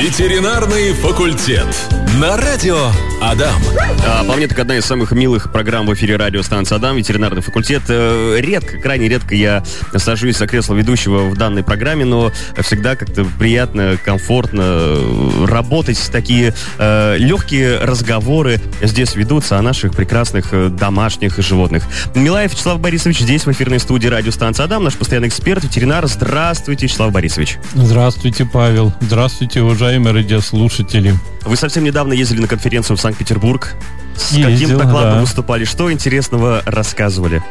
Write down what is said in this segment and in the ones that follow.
Ветеринарный факультет. На радио Адам. А, по мне, так одна из самых милых программ в эфире радиостанции Адам, ветеринарный факультет. Э, редко, крайне редко я сажусь за кресло ведущего в данной программе, но всегда как-то приятно, комфортно э, работать. Такие э, легкие разговоры здесь ведутся о наших прекрасных э, домашних животных. Милаев Вячеслав Борисович здесь, в эфирной студии радиостанции Адам, наш постоянный эксперт, ветеринар. Здравствуйте, Вячеслав Борисович. Здравствуйте, Павел. Здравствуйте, уважаемые радиослушатели. Вы совсем недавно ездили на конференцию в Санкт-Петербург. С Ездил, каким докладом да. выступали? Что интересного рассказывали?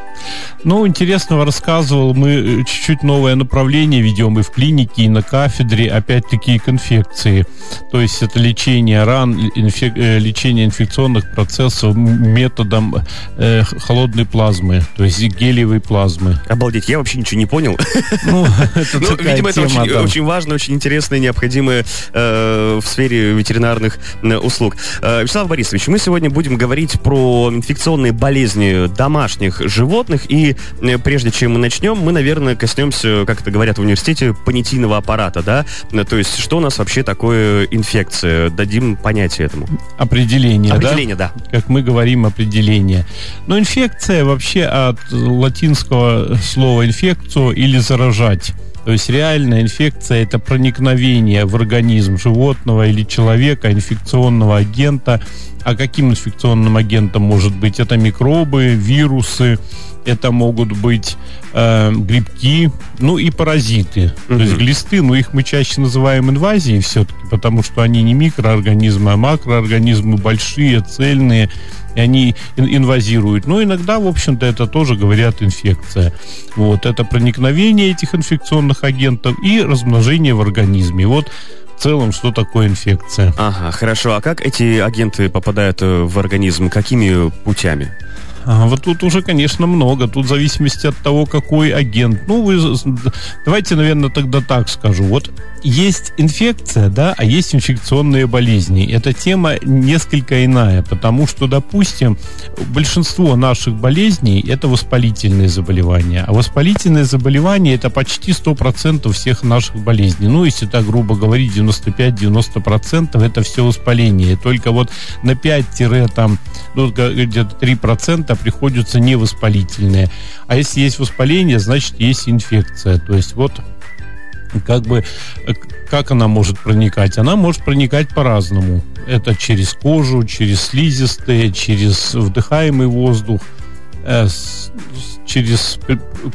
Ну, интересного рассказывал. Мы э, чуть-чуть новое направление ведем и в клинике, и на кафедре. Опять-таки конфекции. То есть это лечение ран, инфек- э, лечение инфекционных процессов методом э, холодной плазмы, то есть гелиевой плазмы. Обалдеть, я вообще ничего не понял. Ну, это Ну, видимо, это очень, важно, очень интересно и необходимо э, в сфере ветеринарных э, услуг. Э, Вячеслав Борисович, мы сегодня будем говорить про инфекционные болезни домашних животных. И э, прежде чем мы начнем, мы, наверное, коснемся, как это говорят в университете, понятийного аппарата, да? Э, То есть, что у нас вообще такое инфекция? Дадим понятие этому. Определение, да? Определение, да. как мы говорим, определение. Но инфекция вообще от латинского слова инфекцию или заражать. То есть реальная инфекция это проникновение в организм животного или человека инфекционного агента. А каким инфекционным агентом может быть? Это микробы, вирусы, это могут быть э, грибки, ну и паразиты. То есть глисты, но их мы чаще называем инвазией все-таки, потому что они не микроорганизмы, а макроорганизмы большие, цельные, и они ин- инвазируют. Но иногда, в общем-то, это тоже говорят инфекция. Вот, это проникновение этих инфекционных агентов и размножение в организме. Вот в целом, что такое инфекция. Ага, хорошо. А как эти агенты попадают э, в организм? Какими путями? А, вот тут уже, конечно, много. Тут в зависимости от того, какой агент. Ну, вы давайте, наверное, тогда так скажу. Вот есть инфекция, да, а есть инфекционные болезни. Эта тема несколько иная, потому что, допустим, большинство наших болезней это воспалительные заболевания. А воспалительные заболевания это почти 100% всех наших болезней. Ну, если так грубо говорить, 95-90% это все воспаление. Только вот на 5 там, ну, где-то 3% приходятся невоспалительные. А если есть воспаление, значит есть инфекция. То есть вот как бы э, как она может проникать? Она может проникать по-разному. Это через кожу, через слизистые, через вдыхаемый воздух, э, через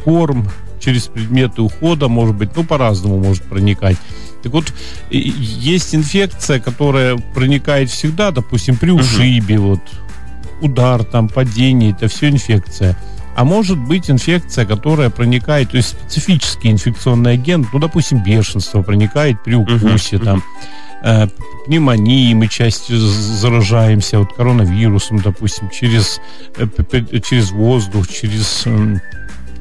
корм, через предметы ухода, может быть, ну, по-разному может проникать. Так вот, есть инфекция, которая проникает всегда, допустим, при ушибе, вот, удар, там, падение, это все инфекция. А может быть инфекция, которая проникает, то есть специфический инфекционный агент, ну, допустим, бешенство проникает при укусе, там, э, пневмонии мы частью заражаемся, вот коронавирусом, допустим, через, э, через воздух, через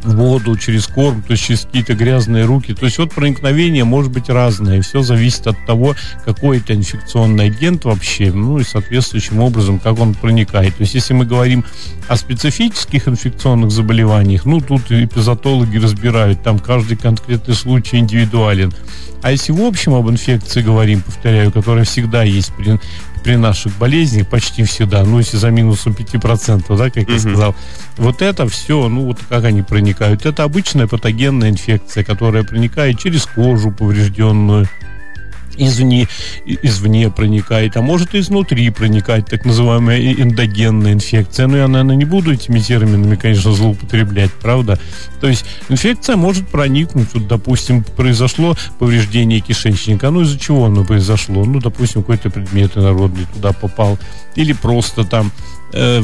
воду, через корм, то есть через какие-то грязные руки. То есть вот проникновение может быть разное. Все зависит от того, какой это инфекционный агент вообще, ну и соответствующим образом, как он проникает. То есть если мы говорим о специфических инфекционных заболеваниях, ну тут эпизотологи разбирают, там каждый конкретный случай индивидуален. А если в общем об инфекции говорим, повторяю, которая всегда есть при, при наших болезнях, почти всегда, ну если за минусом 5%, да, как я Мгм. сказал, вот это все, ну вот как они проникают. Это обычная патогенная инфекция, которая проникает через кожу поврежденную, извне, извне проникает, а может и изнутри проникать, так называемая эндогенная инфекция. Ну, я, наверное, не буду этими терминами, конечно, злоупотреблять, правда? То есть инфекция может проникнуть, вот, допустим, произошло повреждение кишечника, ну, из-за чего оно произошло? Ну, допустим, какой-то предмет инородный туда попал, или просто там э,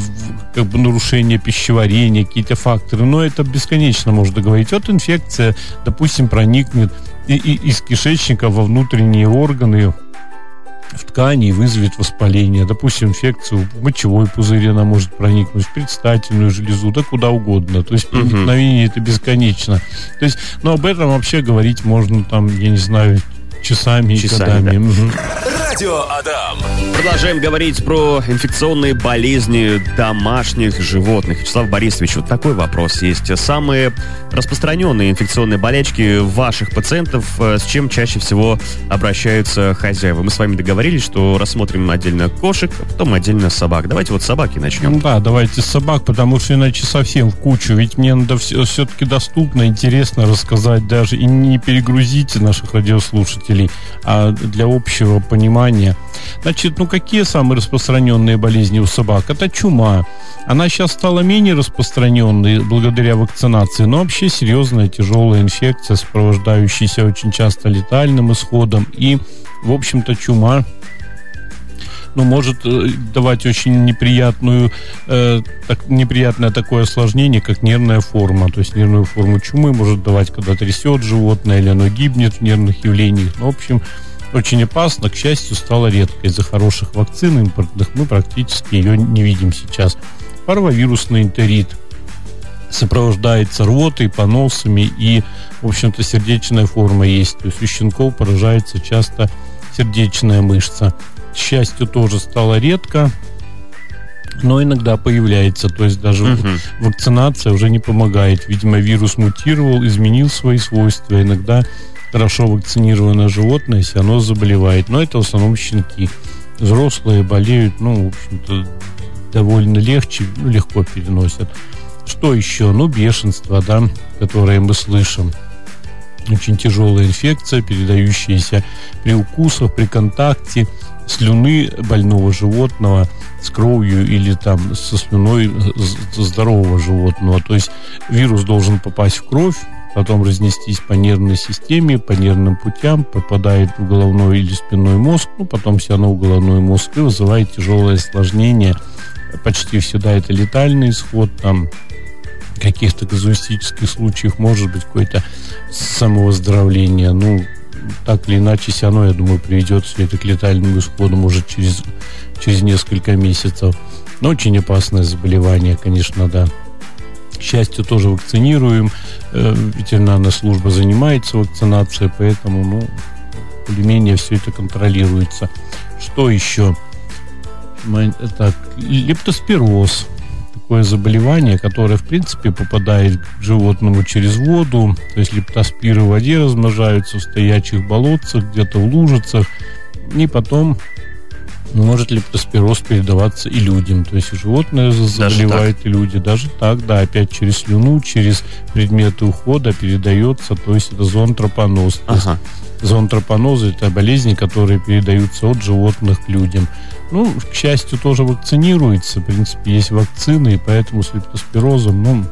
как бы нарушение пищеварения, какие-то факторы, но это бесконечно можно говорить. Вот инфекция, допустим, проникнет и- и- из кишечника во внутренние органы, в ткани вызовет воспаление. Допустим, инфекцию в мочевой пузырь она может проникнуть, в предстательную железу, да куда угодно. То есть проникновение это бесконечно. То есть, но об этом вообще говорить можно там, я не знаю, часами, Часами, и годами. да. Мгм. Радио Адам. Продолжаем говорить про инфекционные болезни домашних животных. Вячеслав Борисович, вот такой вопрос есть. Самые распространенные инфекционные болячки ваших пациентов, э, с чем чаще всего обращаются хозяева? Мы с вами договорились, что рассмотрим отдельно кошек, а потом отдельно собак. Давайте вот с собаки начнем. Да, давайте с собак, потому что иначе совсем в кучу. Ведь мне надо все, все-таки доступно, интересно рассказать даже и не перегрузите наших радиослушателей, а для общего понимания. Значит, ну какие самые распространенные болезни у собак? Это чума. Она сейчас стала менее распространенной благодаря вакцинации, но вообще серьезная тяжелая инфекция, сопровождающаяся очень часто летальным исходом. И, в общем-то, чума ну, может э, давать очень неприятную, э, так, неприятное такое осложнение, как нервная форма. То есть нервную форму чумы может давать, когда трясет животное, или оно гибнет в нервных явлениях. Ну, в общем, очень опасно, к счастью, стало редко. Из-за хороших вакцин импортных мы практически ее не видим сейчас. Парвовирусный энтерит сопровождается рвотой, поносами и, в общем-то, сердечная форма есть. То есть у щенков поражается часто сердечная мышца. Счастью, тоже стало редко, но иногда появляется. То есть даже угу. вакцинация уже не помогает. Видимо, вирус мутировал, изменил свои свойства. Иногда хорошо вакцинированное животное, если оно заболевает. Но это в основном щенки. Взрослые болеют, ну, в общем-то, довольно легче, ну, легко переносят. Что еще? Ну, бешенство, да, которое мы слышим. Очень тяжелая инфекция, передающаяся при укусах, при контакте слюны больного животного с кровью или там со слюной здорового животного. То есть вирус должен попасть в кровь, потом разнестись по нервной системе, по нервным путям, попадает в головной или спинной мозг, ну, потом все равно в головной мозг и вызывает тяжелое осложнение. Почти всегда это летальный исход, там, каких-то казуистических случаях может быть какое-то самовыздоровление. Ну, так или иначе, все равно, я думаю, приведет все это к летальному исходу, может, через, через несколько месяцев. Но очень опасное заболевание, конечно, да. К счастью, тоже вакцинируем. Э, ветеринарная служба занимается вакцинацией, поэтому, ну, более-менее все это контролируется. Что еще? Так, лептоспироз. Такое заболевание, которое, в принципе, попадает к животному через воду. То есть лептоспиры в воде размножаются в стоячих болотцах, где-то в лужицах. И потом может лептоспироз передаваться и людям. То есть и животное заболевает, и люди. Даже так, да, опять через слюну, через предметы ухода передается. То есть это зоонтропоноз. Ага. Зоонтропонозы – это болезни, которые передаются от животных к людям. Ну, к счастью, тоже вакцинируется. В принципе, есть вакцины, и поэтому с лептоспирозом, ну,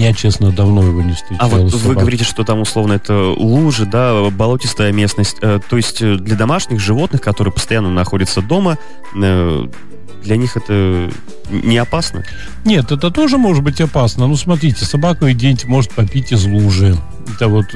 я, честно, давно его не встречал. А вот собак. вы говорите, что там условно это лужи, да, болотистая местность. Э, то есть э, для домашних животных, которые постоянно находятся дома, э, для них это не опасно? Нет, это тоже может быть опасно. Ну, смотрите, собака ведь может попить из лужи. Это вот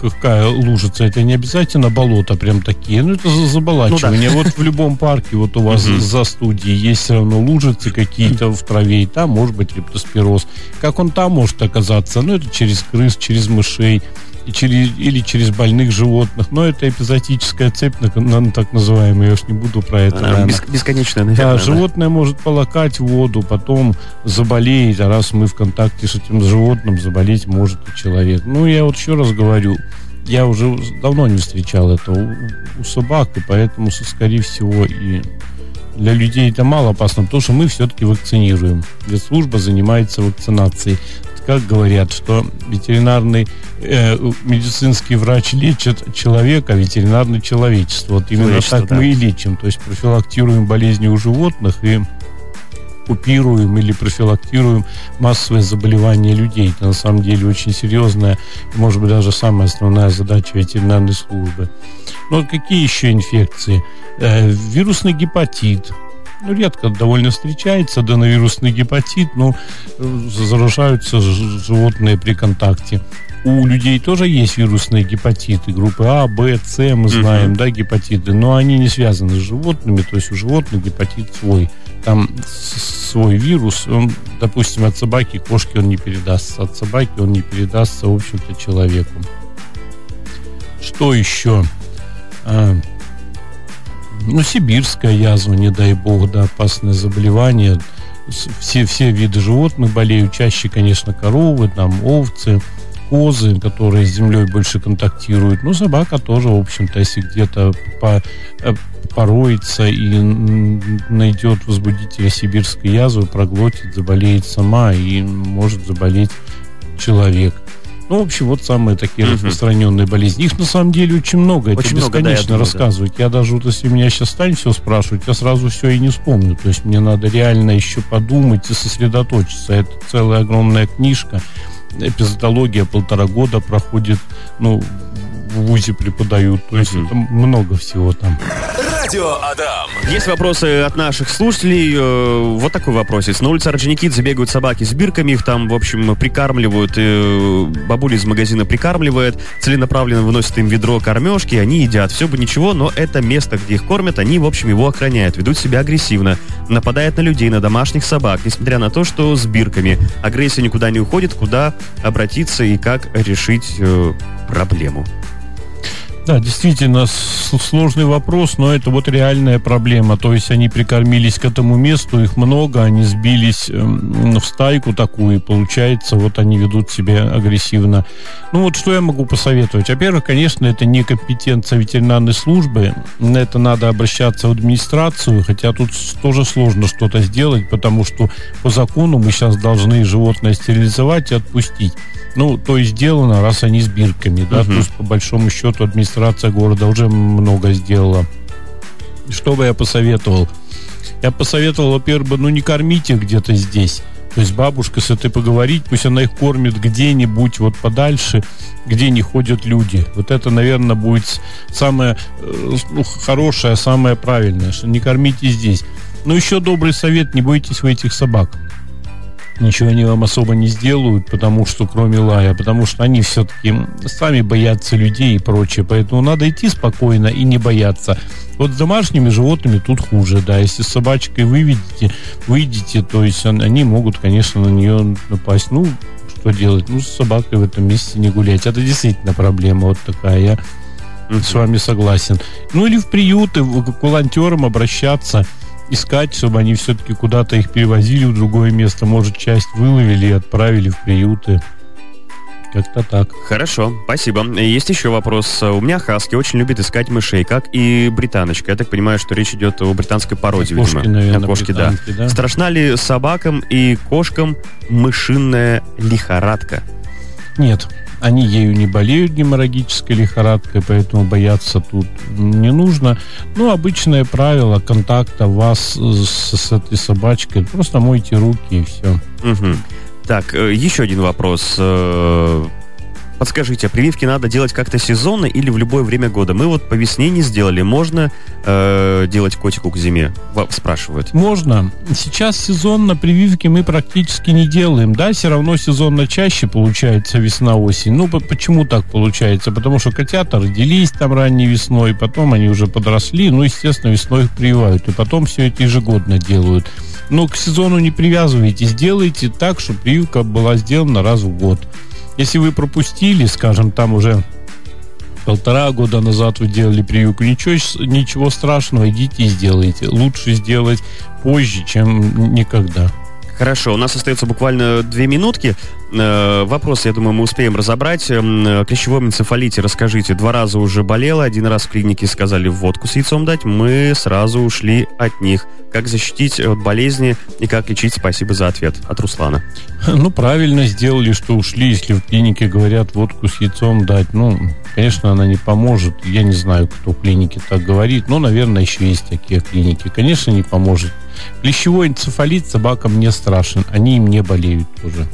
какая лужица, это не обязательно болото прям такие, ну это заболачивание. Ну, да. Вот в любом парке, вот у вас за студией есть все равно лужицы какие-то в траве, и там может быть лептоспироз. Как он там может оказаться? Ну это через крыс, через мышей и через, или через больных животных. Но это эпизотическая цепь, так называемая, я уж не буду про это. Она бес, бесконечная, наверное. Да, да, животное может полакать воду, потом заболеет, а раз мы в контакте с этим животным, заболеть может и человек. Ну, я вот еще раз говорю, я уже давно не встречал это у, у собак, и поэтому, скорее всего, и для людей это мало опасно, потому что мы все-таки вакцинируем. Ведь служба занимается вакцинацией как говорят, что ветеринарный э, медицинский врач лечит человека, а ветеринарный человечество. Вот именно Слышно, так да. мы и лечим. То есть профилактируем болезни у животных и купируем или профилактируем массовые заболевания людей. Это на самом деле очень серьезная, может быть, даже самая основная задача ветеринарной службы. Но какие еще инфекции? Э, вирусный гепатит, ну, редко довольно встречается аденовирусный гепатит, но э, заражаются животные при контакте. У людей тоже есть вирусные гепатиты группы А, Б, С, мы знаем, uh-huh. да, гепатиты, но они не связаны с животными, то есть у животных гепатит свой. Там свой вирус, он, допустим, от собаки, кошки он не передастся, от собаки он не передастся, в общем-то, человеку. Что еще? Ну, сибирская язва, не дай бог, да, опасное заболевание. Все, все виды животных болеют. Чаще, конечно, коровы, там, овцы, козы, которые с землей больше контактируют. Ну, собака тоже, в общем-то, если где-то по, э, пороется и найдет возбудителя сибирской язвы, проглотит, заболеет сама и может заболеть человек. Ну, в общем, вот самые такие угу. распространенные болезни. Их на самом деле очень много. Это очень бесконечно много, да, я рассказывать. Да. Я даже вот если меня сейчас стань все спрашивать, я сразу все и не вспомню. То есть мне надо реально еще подумать и сосредоточиться. Это целая огромная книжка. Эпизодология полтора года проходит, ну, в ВУЗе преподают. То есть это много всего там. Радио Адам. Есть вопросы от наших слушателей. Э, вот такой вопросец. На улице Орджоникидзе бегают собаки с бирками, их там, в общем, прикармливают. Э, бабуля из магазина прикармливает, целенаправленно выносит им ведро кормежки, они едят. Все бы ничего, но это место, где их кормят, они, в общем, его охраняют, ведут себя агрессивно, нападают на людей, на домашних собак, несмотря на то, что с бирками. Агрессия никуда не уходит, куда обратиться и как решить э, проблему. Да, действительно сложный вопрос, но это вот реальная проблема. То есть они прикормились к этому месту, их много, они сбились эм, в стайку такую, и получается, вот они ведут себя агрессивно. Ну вот что я могу посоветовать? Во-первых, конечно, это не компетенция ветеринарной службы, на это надо обращаться в администрацию, хотя тут тоже сложно что-то сделать, потому что по закону мы сейчас должны животное стерилизовать и отпустить. Ну, то есть сделано, раз они с бирками, да, угу. то есть по большому счету администрация города уже много сделала. Что бы я посоветовал? Я посоветовал, во-первых, ну не кормите где-то здесь. То есть бабушка с этой поговорить, пусть она их кормит где-нибудь вот подальше, где не ходят люди. Вот это, наверное, будет самое э, ну, хорошее, самое правильное, что не кормите здесь. Но еще добрый совет, не бойтесь вы этих собак ничего они вам особо не сделают, потому что кроме лая, потому что они все-таки сами боятся людей и прочее, поэтому надо идти спокойно и не бояться. Вот с домашними животными тут хуже, да, если с собачкой вы видите, выйдете, то есть они могут, конечно, на нее напасть. Ну, что делать? Ну, с собакой в этом месте не гулять. Это действительно проблема вот такая. Я с вами согласен. Ну, или в приюты, к волонтерам обращаться – искать, чтобы они все-таки куда-то их перевозили в другое место. Может, часть выловили и отправили в приюты. Как-то так. Хорошо, спасибо. Есть еще вопрос. У меня хаски очень любит искать мышей, как и британочка. Я так понимаю, что речь идет о британской породе, кошки, видимо. Наверное, кошки, да. да. Страшна ли собакам и кошкам мышиная лихорадка? Нет, они ею не болеют геморрагической лихорадкой, поэтому бояться тут не нужно. Ну, обычное правило контакта вас с, с этой собачкой. Просто мойте руки и все. Угу. Так, э, еще один вопрос. Подскажите, а прививки надо делать как-то сезонно или в любое время года? Мы вот по весне не сделали. Можно э, делать котику к зиме? Спрашивают. Можно. Сейчас сезонно прививки мы практически не делаем. Да, все равно сезонно чаще получается весна-осень. Ну, почему так получается? Потому что котята родились там ранней весной, потом они уже подросли, ну, естественно, весной их прививают. И потом все это ежегодно делают. Но к сезону не привязывайтесь, делайте так, чтобы прививка была сделана раз в год. Если вы пропустили, скажем, там уже полтора года назад вы делали прививку, ничего, ничего страшного, идите и сделайте. Лучше сделать позже, чем никогда. Хорошо, у нас остается буквально две минутки. Э, вопрос, я думаю, мы успеем разобрать. Эм, клещевом энцефалите расскажите. Два раза уже болела, один раз в клинике сказали водку с яйцом дать, мы сразу ушли от них. Как защитить от болезни и как лечить? Спасибо за ответ от Руслана. Ну, правильно сделали, что ушли, если в клинике говорят водку с яйцом дать. Ну, конечно, она не поможет. Я не знаю, кто в клинике так говорит, но, наверное, еще есть такие клиники. Конечно, не поможет. Клещевой энцефалит собакам не страшен, они им не болеют тоже.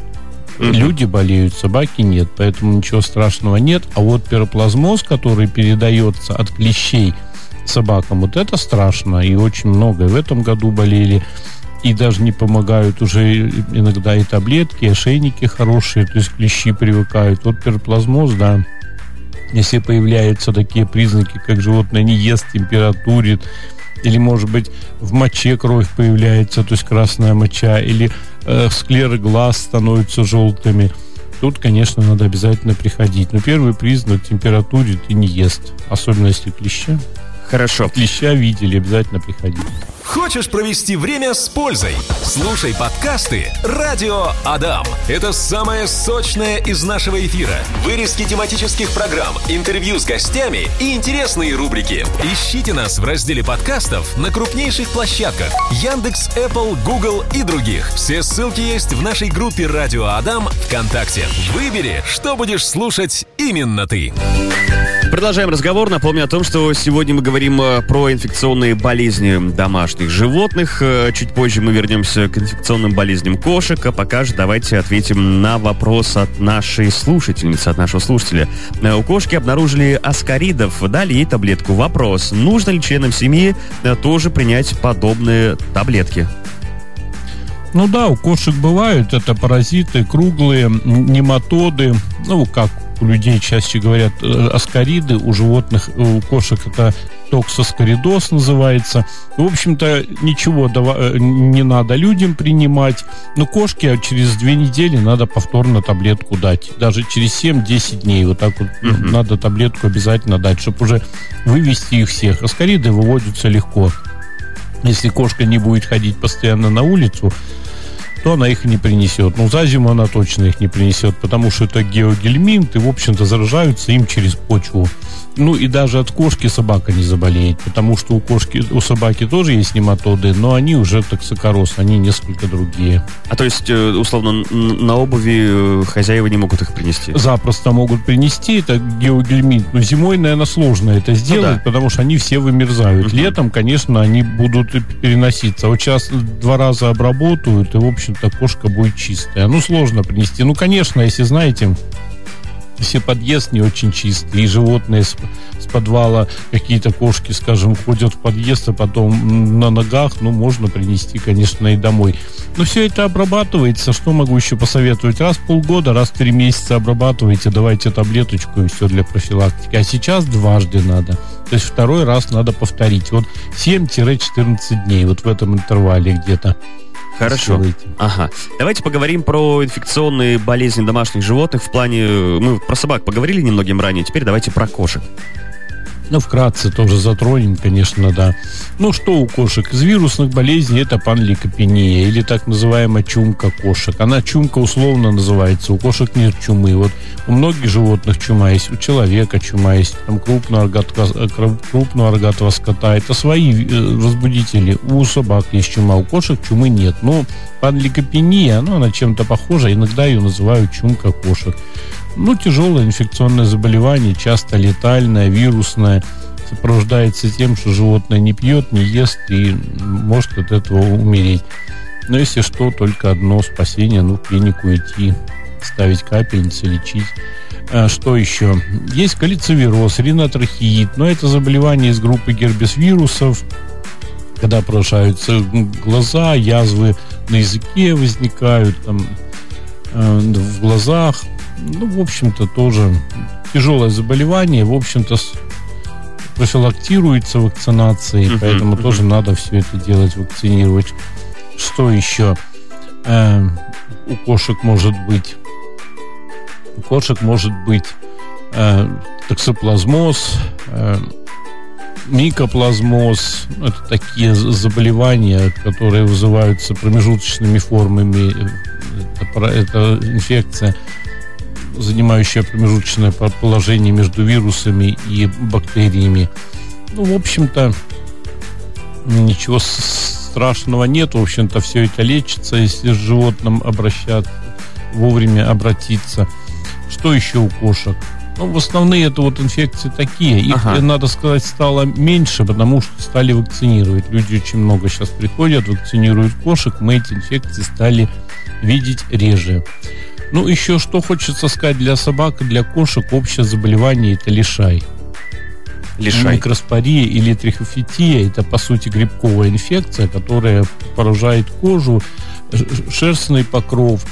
Mm-hmm. Люди болеют, собаки нет, поэтому ничего страшного нет. А вот пироплазмоз, который передается от клещей собакам, вот это страшно и очень много. И в этом году болели и даже не помогают уже иногда и таблетки, и ошейники хорошие, то есть клещи привыкают. Вот пироплазмоз, да, если появляются такие признаки, как животное не ест, температурит, или, может быть, в моче кровь появляется, то есть красная моча, или э, склеры глаз становятся желтыми. Тут, конечно, надо обязательно приходить. Но первый признак температуре ты не ест, особенно если клеща. Хорошо. Клеща видели, обязательно приходите. Хочешь провести время с пользой? Слушай подкасты «Радио Адам». Это самое сочное из нашего эфира. Вырезки тематических программ, интервью с гостями и интересные рубрики. Ищите нас в разделе подкастов на крупнейших площадках Яндекс, Apple, Google и других. Все ссылки есть в нашей группе «Радио Адам» ВКонтакте. Выбери, что будешь слушать именно ты. Продолжаем разговор. Напомню о том, что сегодня мы говорим э, про инфекционные болезни домашних животных. Э, чуть позже мы вернемся к инфекционным болезням кошек. А пока же давайте ответим на вопрос от нашей слушательницы, от нашего слушателя. Э, у кошки обнаружили аскаридов, дали ей таблетку. Вопрос, нужно ли членам семьи тоже принять подобные таблетки? Ну да, у кошек бывают это паразиты круглые, нематоды, ну как у людей чаще говорят э, аскариды, у животных, у кошек это токсоскоридоз называется. В общем-то, ничего э, не надо людям принимать. Но кошке через две недели надо повторно таблетку дать. Даже через 7-10 дней вот так вот угу. надо таблетку обязательно дать, чтобы уже вывести их всех. Аскариды выводятся легко. Если кошка не будет ходить постоянно на улицу, то она их не принесет. Ну, за зиму она точно их не принесет, потому что это геогельминт, и, в общем-то, заражаются им через почву. Ну, и даже от кошки собака не заболеет, потому что у кошки, у собаки тоже есть нематоды, но они уже токсикороз, они несколько другие. А то есть, э, условно, на обуви э, хозяева не могут их принести? Запросто могут принести, это геогельминт. Но зимой, наверное, сложно это сделать, ну, да. потому что они все вымерзают. Угу. Летом, конечно, они будут переноситься. Вот сейчас два раза обработают, и, в общем эта кошка будет чистая. Ну, сложно принести. Ну, конечно, если знаете, все подъезд не очень чистый, и животные с, с подвала, какие-то кошки, скажем, ходят в подъезд, а потом на ногах, ну, можно принести, конечно, и домой. Но все это обрабатывается, что могу еще посоветовать? Раз в полгода, раз в три месяца обрабатывайте, давайте таблеточку и все для профилактики. А сейчас дважды надо. То есть второй раз надо повторить. Вот 7-14 дней, вот в этом интервале где-то. Хорошо. Ага. Давайте поговорим про инфекционные болезни домашних животных в плане... Мы про собак поговорили немногим ранее, теперь давайте про кошек. Ну, вкратце тоже затронем, конечно, да. Ну, что у кошек? Из вирусных болезней это панликопения или так называемая чумка кошек. Она чумка условно называется, у кошек нет чумы. Вот у многих животных чума есть, у человека чума есть, там крупного рогатого, крупного рогатого скота. Это свои э, возбудители. У собак есть чума, у кошек чумы нет. Но панликопения, ну, она чем-то похожа, иногда ее называют чумка кошек. Ну, тяжелое инфекционное заболевание, часто летальное, вирусное, сопровождается тем, что животное не пьет, не ест и может от этого умереть. Но если что, только одно спасение, ну, в клинику идти, ставить капельницы, лечить. А что еще? Есть калицевироз, ринотрахеид, но это заболевание из группы гербис-вирусов, когда поражаются глаза, язвы на языке возникают, там, э, в глазах, ну, в общем-то, тоже тяжелое заболевание, в общем-то, профилактируется вакцинацией, uh-huh, поэтому uh-huh. тоже надо все это делать, вакцинировать. Что еще э, у кошек может быть? У кошек может быть э, токсоплазмоз, э, микоплазмоз. Это такие заболевания, которые вызываются промежуточными формами. Это, это инфекция занимающая промежуточное положение между вирусами и бактериями. Ну, в общем-то, ничего страшного нет. В общем-то, все это лечится, если с животным обращаться, вовремя обратиться. Что еще у кошек? Ну, в основные это вот инфекции такие. Их, ага. надо сказать, стало меньше, потому что стали вакцинировать. Люди очень много сейчас приходят, вакцинируют кошек. Мы эти инфекции стали видеть реже. Ну, еще что хочется сказать для собак и для кошек, общее заболевание это лишай. Лишай. Микроспория или трихофития – это, по сути, грибковая инфекция, которая поражает кожу, шерстный покров.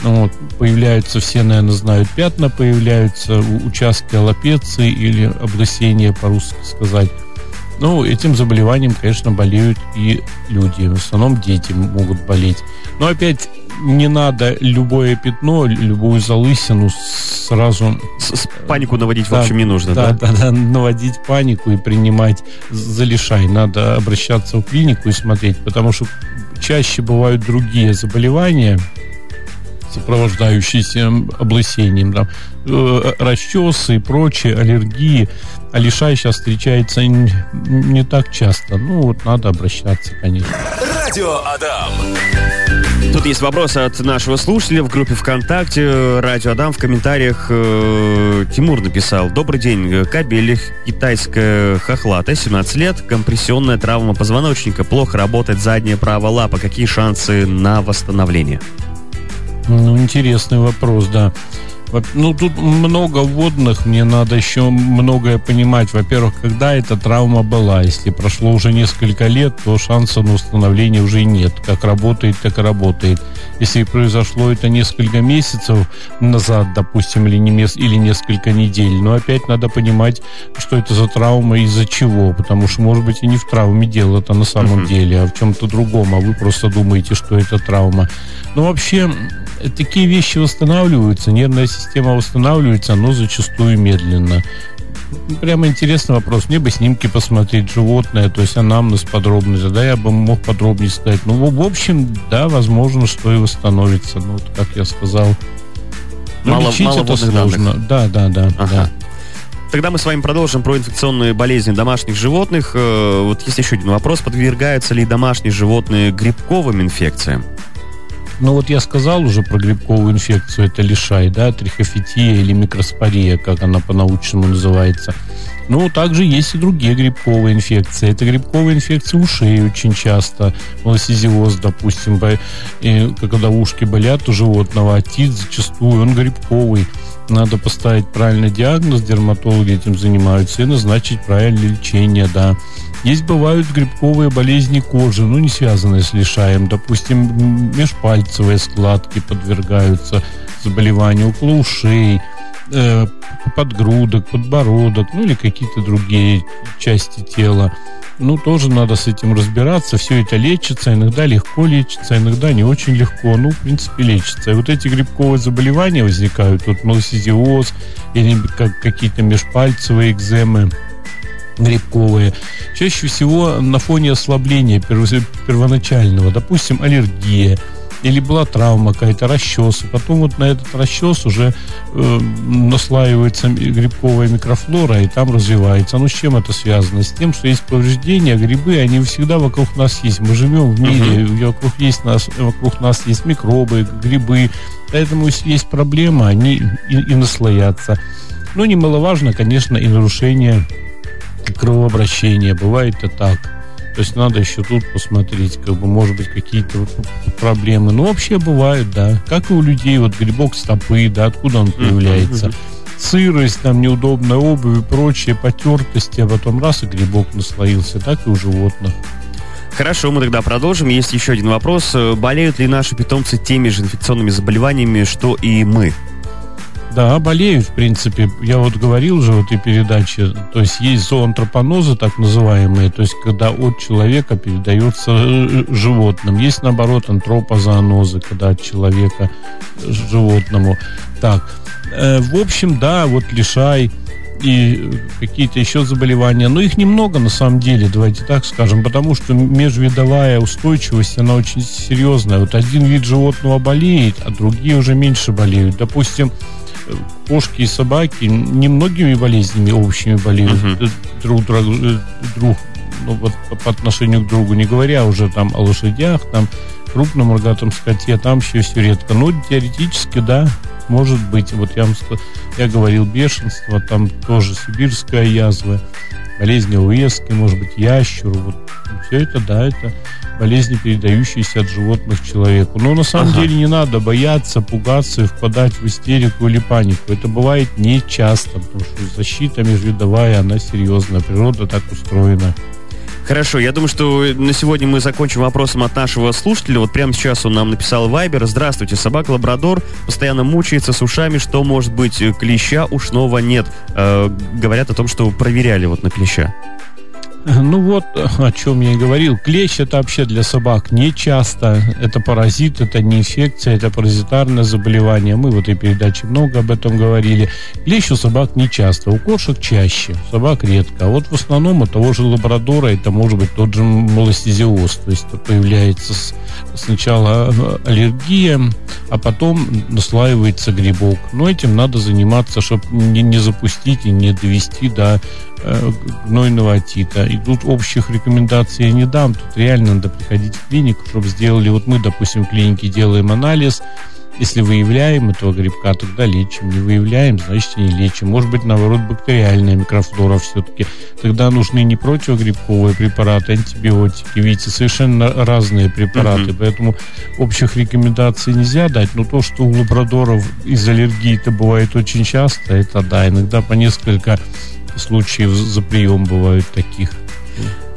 Вот, появляются все, наверное, знают, пятна появляются, участки аллопеции или облысения, по-русски сказать. Ну, этим заболеванием, конечно, болеют и люди. В основном дети могут болеть. Но опять не надо любое пятно, любую залысину сразу... С, с панику наводить, да, в общем, не нужно, да? Да, да, да, наводить панику и принимать залишай. Надо обращаться в клинику и смотреть, потому что чаще бывают другие заболевания, сопровождающиеся облысением, там, э, расчесы и прочие аллергии. А лишай сейчас встречается не, не так часто. Ну, вот надо обращаться, конечно. Радио Адам. Тут есть вопрос от нашего слушателя в группе ВКонтакте. Радио Адам в комментариях э, Тимур написал. Добрый день. Кабель китайская хохлата, 17 лет, компрессионная травма позвоночника, плохо работает задняя правая лапа. Какие шансы на восстановление? Ну, интересный вопрос, да. Ну, тут много вводных, мне надо еще многое понимать. Во-первых, когда эта травма была. Если прошло уже несколько лет, то шанса на установление уже нет. Как работает, так и работает. Если произошло это несколько месяцев назад, допустим, или, не, или несколько недель, но опять надо понимать, что это за травма и из-за чего. Потому что, может быть, и не в травме дело это на самом uh-huh. деле, а в чем-то другом, а вы просто думаете, что это травма. Но вообще, такие вещи восстанавливаются, нервная система восстанавливается, но зачастую медленно. Прямо интересный вопрос. Мне бы снимки посмотреть животное, то есть анамнез подробный, да, я бы мог подробнее сказать. Ну, в общем, да, возможно, что и восстановится. Ну, вот, как я сказал. Но мало, лечить мало это сложно. Данных. Да, да, да, ага. да. Тогда мы с вами продолжим про инфекционные болезни домашних животных. Э, вот есть еще один вопрос. Подвергаются ли домашние животные грибковым инфекциям? Ну вот я сказал уже про грибковую инфекцию, это лишай, да, трихофития или микроспория, как она по-научному называется. Но также есть и другие грибковые инфекции. Это грибковые инфекции ушей очень часто. Малосизиоз, допустим, и когда ушки болят у животного, отит зачастую, он грибковый. Надо поставить правильный диагноз, дерматологи этим занимаются, и назначить правильное лечение, да. Есть бывают грибковые болезни кожи, ну не связанные с лишаем. Допустим, межпальцевые складки подвергаются заболеванию около ушей, э, подгрудок, подбородок, ну или какие-то другие части тела. Ну, тоже надо с этим разбираться. Все это лечится, иногда легко лечится, иногда не очень легко. Ну, в принципе, лечится. И вот эти грибковые заболевания возникают, вот малосизиоз или как, какие-то межпальцевые экземы, грибковые, чаще всего на фоне ослабления первоначального, допустим, аллергия, или была травма какая-то, расчес, потом вот на этот расчес уже э, наслаивается грибковая микрофлора, и там развивается. Ну, с чем это связано? С тем, что есть повреждения, грибы, они всегда вокруг нас есть. Мы живем в мире, uh-huh. вокруг, есть нас, вокруг нас есть микробы, грибы, поэтому если есть проблема, они и, и наслоятся. Но немаловажно, конечно, и нарушение кровообращения. Бывает и так. То есть надо еще тут посмотреть, как бы, может быть, какие-то проблемы. Ну, вообще бывает, да. Как и у людей, вот грибок стопы, да, откуда он появляется. Mm-hmm. Сырость, там, неудобная обувь и прочие потертости, а потом раз и грибок наслоился, так и у животных. Хорошо, мы тогда продолжим. Есть еще один вопрос. Болеют ли наши питомцы теми же инфекционными заболеваниями, что и мы? Да, болеют, в принципе. Я вот говорил уже в этой передаче, то есть есть зоонтропонозы, так называемые, то есть когда от человека передается э, животным. Есть, наоборот, антропозоонозы, когда от человека животному. Так, э, в общем, да, вот лишай и какие-то еще заболевания, но их немного на самом деле, давайте так скажем, потому что межвидовая устойчивость, она очень серьезная. Вот один вид животного болеет, а другие уже меньше болеют. Допустим, кошки и собаки немногими болезнями общими болеют uh-huh. друг, друг, друг ну, вот, по отношению к другу, не говоря уже там о лошадях, там крупном рогатом скоте, там еще все редко. Но теоретически, да, может быть. Вот я, вам, я говорил бешенство, там тоже сибирская язва, болезни уески, может быть, ящеру. Вот все это, да, это болезни, передающиеся от животных человеку. Но на самом ага. деле не надо бояться, пугаться и впадать в истерику или панику. Это бывает не часто, потому что защита межвидовая, она серьезная, природа так устроена. Хорошо, я думаю, что на сегодня мы закончим вопросом от нашего слушателя. Вот прямо сейчас он нам написал Вайбер. Здравствуйте, собака Лабрадор постоянно мучается с ушами. Что может быть? Клеща ушного нет. Э, говорят о том, что проверяли вот на клеща. Ну вот, о чем я и говорил. Клещ это вообще для собак не часто. Это паразит, это не инфекция, это паразитарное заболевание. Мы в этой передаче много об этом говорили. Клещ у собак не часто, у кошек чаще, у собак редко. А вот в основном у того же лабрадора это может быть тот же молостезиоз. То есть появляется сначала э, аллергия, а потом наслаивается грибок. Но этим надо заниматься, чтобы не, не запустить и не довести до э, гнойного отита. И тут общих рекомендаций я не дам. Тут реально надо приходить в клинику, чтобы сделали. Вот мы, допустим, в клинике делаем анализ. Если выявляем этого грибка, тогда лечим. Не выявляем, значит не лечим. Может быть, наоборот, бактериальная микрофлора все-таки. Тогда нужны не противогрибковые препараты, антибиотики. Видите, совершенно разные препараты. Mm-hmm. Поэтому общих рекомендаций нельзя дать. Но то, что у лабрадоров из аллергии это бывает очень часто, это да. Иногда по несколько случаев за прием бывают таких.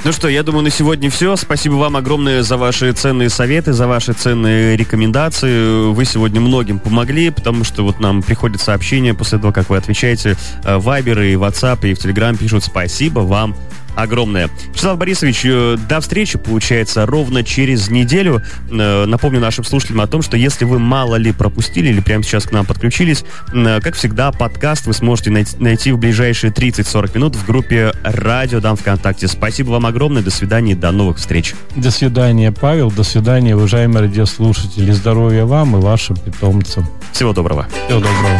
Ну что, я думаю, на сегодня все. Спасибо вам огромное за ваши ценные советы, за ваши ценные рекомендации. Вы сегодня многим помогли, потому что вот нам приходят сообщения после того, как вы отвечаете. Вайбер и WhatsApp и в Telegram пишут «Спасибо вам огромное. Вячеслав Борисович, э, до встречи, получается, ровно через неделю. Э, напомню нашим слушателям о том, что если вы мало ли пропустили или прямо сейчас к нам подключились, э, как всегда, подкаст вы сможете найти в ближайшие 30-40 минут в группе «Радио Дам ВКонтакте». Спасибо вам огромное, до свидания, до новых встреч. До свидания, Павел, до свидания, уважаемые радиослушатели. Здоровья вам и вашим питомцам. Всего доброго. Всего доброго.